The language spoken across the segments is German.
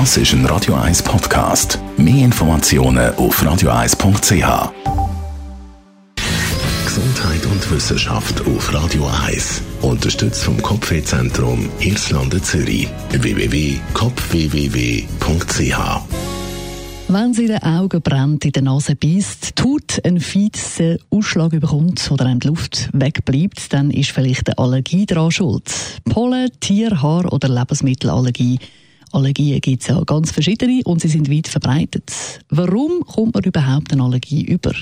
Das ist ein Radio 1 Podcast. Mehr Informationen auf radio1.ch. Gesundheit und Wissenschaft auf Radio 1. Unterstützt vom Kopfwehzentrum Irlande Zürich. www.kopfwww.ch wenn sie in den Augen brennt, in der Nase beißt, tut ein fiesen Ausschlag bekommt oder einem die Luft wegbleibt, dann ist vielleicht eine Allergie daran schuld. Pollen, Tier, Haar oder Lebensmittelallergie. Allergien gibt es ja ganz verschiedene und sie sind weit verbreitet. Warum kommt man überhaupt eine Allergie über?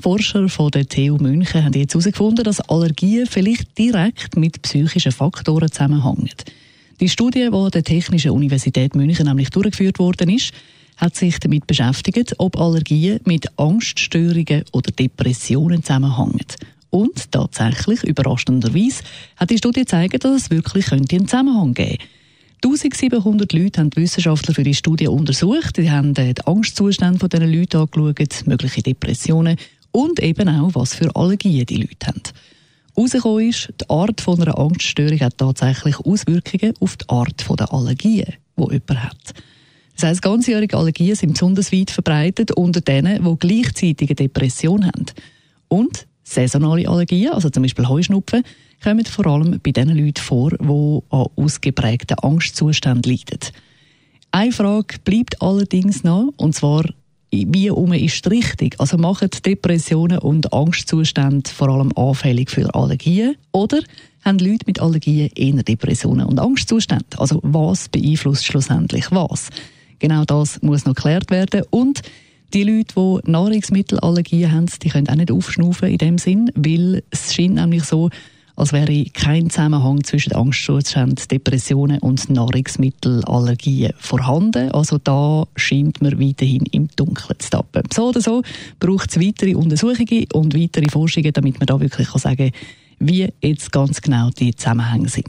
Forscher von der TU München haben jetzt herausgefunden, dass Allergien vielleicht direkt mit psychischen Faktoren zusammenhängen. Die Studie, die an der Technischen Universität München nämlich durchgeführt worden ist, hat sich damit beschäftigt, ob Allergien mit Angststörungen oder Depressionen zusammenhängen. Und tatsächlich, überraschenderweise, hat die Studie gezeigt, dass es wirklich einen Zusammenhang geben könnte. 1700 Leute haben die Wissenschaftler für die Studie untersucht. Sie haben den Angstzustände dieser Leute angeschaut, mögliche Depressionen und eben auch, was für Allergien die Leute haben. Herausgekommen ist, die Art einer Angststörung hat tatsächlich Auswirkungen auf die Art der Allergien, die jemand hat. Das heisst, ganzjährige Allergien sind besonders weit verbreitet unter denen, die gleichzeitig eine Depression haben. Und saisonale Allergien, also zum Beispiel Heuschnupfen, kommen vor allem bei den Leuten vor, die an ausgeprägten Angstzuständen leiden. Eine Frage bleibt allerdings noch, und zwar, wie um ist richtig? Also machen Depressionen und Angstzustände vor allem anfällig für Allergien? Oder haben Leute mit Allergien eher Depressionen und Angstzustände? Also was beeinflusst schlussendlich was? Genau das muss noch geklärt werden. Und die Leute, die Nahrungsmittelallergien haben, die können auch nicht aufschnaufen in dem Sinn, weil es scheint nämlich so, als wäre kein Zusammenhang zwischen Angstzuständen, Depressionen und Nahrungsmittelallergien vorhanden. Also da scheint man weiterhin im Dunkeln zu tappen. So oder so braucht es weitere Untersuchungen und weitere Forschungen, damit man da wirklich sagen kann, wie jetzt ganz genau die Zusammenhänge sind.